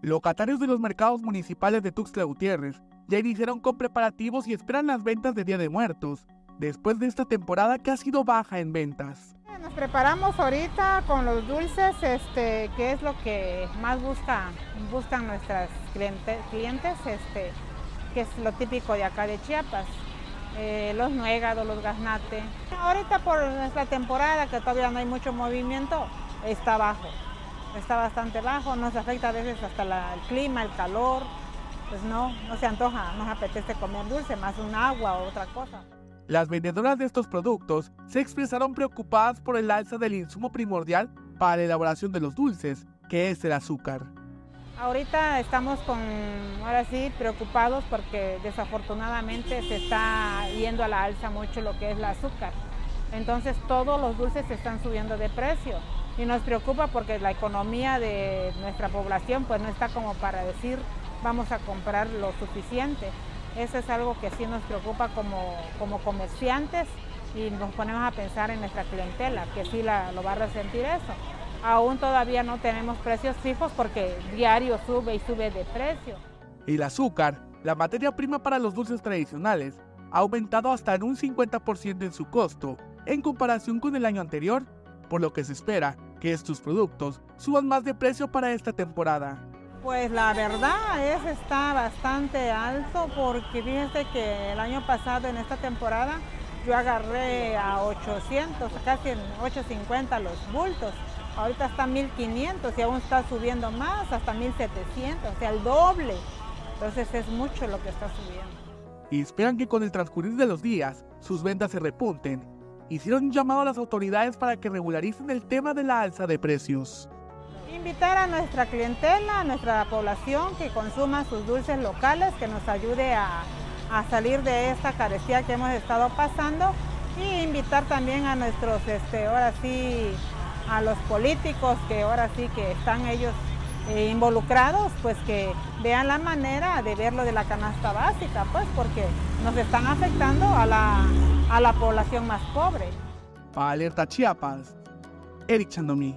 Locatarios de los mercados municipales de Tuxtla Gutiérrez ya iniciaron con preparativos y esperan las ventas de Día de Muertos, después de esta temporada que ha sido baja en ventas. Nos preparamos ahorita con los dulces, este, que es lo que más busca, buscan nuestras clientes, este, que es lo típico de acá de Chiapas. Eh, los nuegados, los gaznate. Ahorita por nuestra temporada, que todavía no hay mucho movimiento, está bajo. Está bastante bajo, nos afecta a veces hasta el clima, el calor. Pues no, no se antoja, nos apetece comer dulce, más un agua o otra cosa. Las vendedoras de estos productos se expresaron preocupadas por el alza del insumo primordial para la elaboración de los dulces, que es el azúcar. Ahorita estamos con, ahora sí, preocupados porque desafortunadamente se está yendo a la alza mucho lo que es el azúcar. Entonces todos los dulces se están subiendo de precio y nos preocupa porque la economía de nuestra población pues no está como para decir vamos a comprar lo suficiente. Eso es algo que sí nos preocupa como, como comerciantes y nos ponemos a pensar en nuestra clientela, que sí la, lo va a resentir eso. Aún todavía no tenemos precios fijos porque diario sube y sube de precio. El azúcar, la materia prima para los dulces tradicionales, ha aumentado hasta en un 50% en su costo en comparación con el año anterior, por lo que se espera que estos productos suban más de precio para esta temporada. Pues la verdad es está bastante alto porque fíjense que el año pasado en esta temporada yo agarré a 800, casi en 850 los bultos. Ahorita está 1500 y aún está subiendo más, hasta 1700, o sea, el doble. Entonces es mucho lo que está subiendo. Y esperan que con el transcurrir de los días sus ventas se repunten. Hicieron un llamado a las autoridades para que regularicen el tema de la alza de precios. Invitar a nuestra clientela, a nuestra población que consuma sus dulces locales, que nos ayude a, salir de esta carestía que hemos estado pasando y invitar también a nuestros, este, ahora sí, a los políticos que ahora sí que están ellos eh, involucrados, pues que vean la manera de verlo de la canasta básica, pues porque nos están afectando a la, a la población más pobre. Para Alerta Chiapas, Eric Chandomí.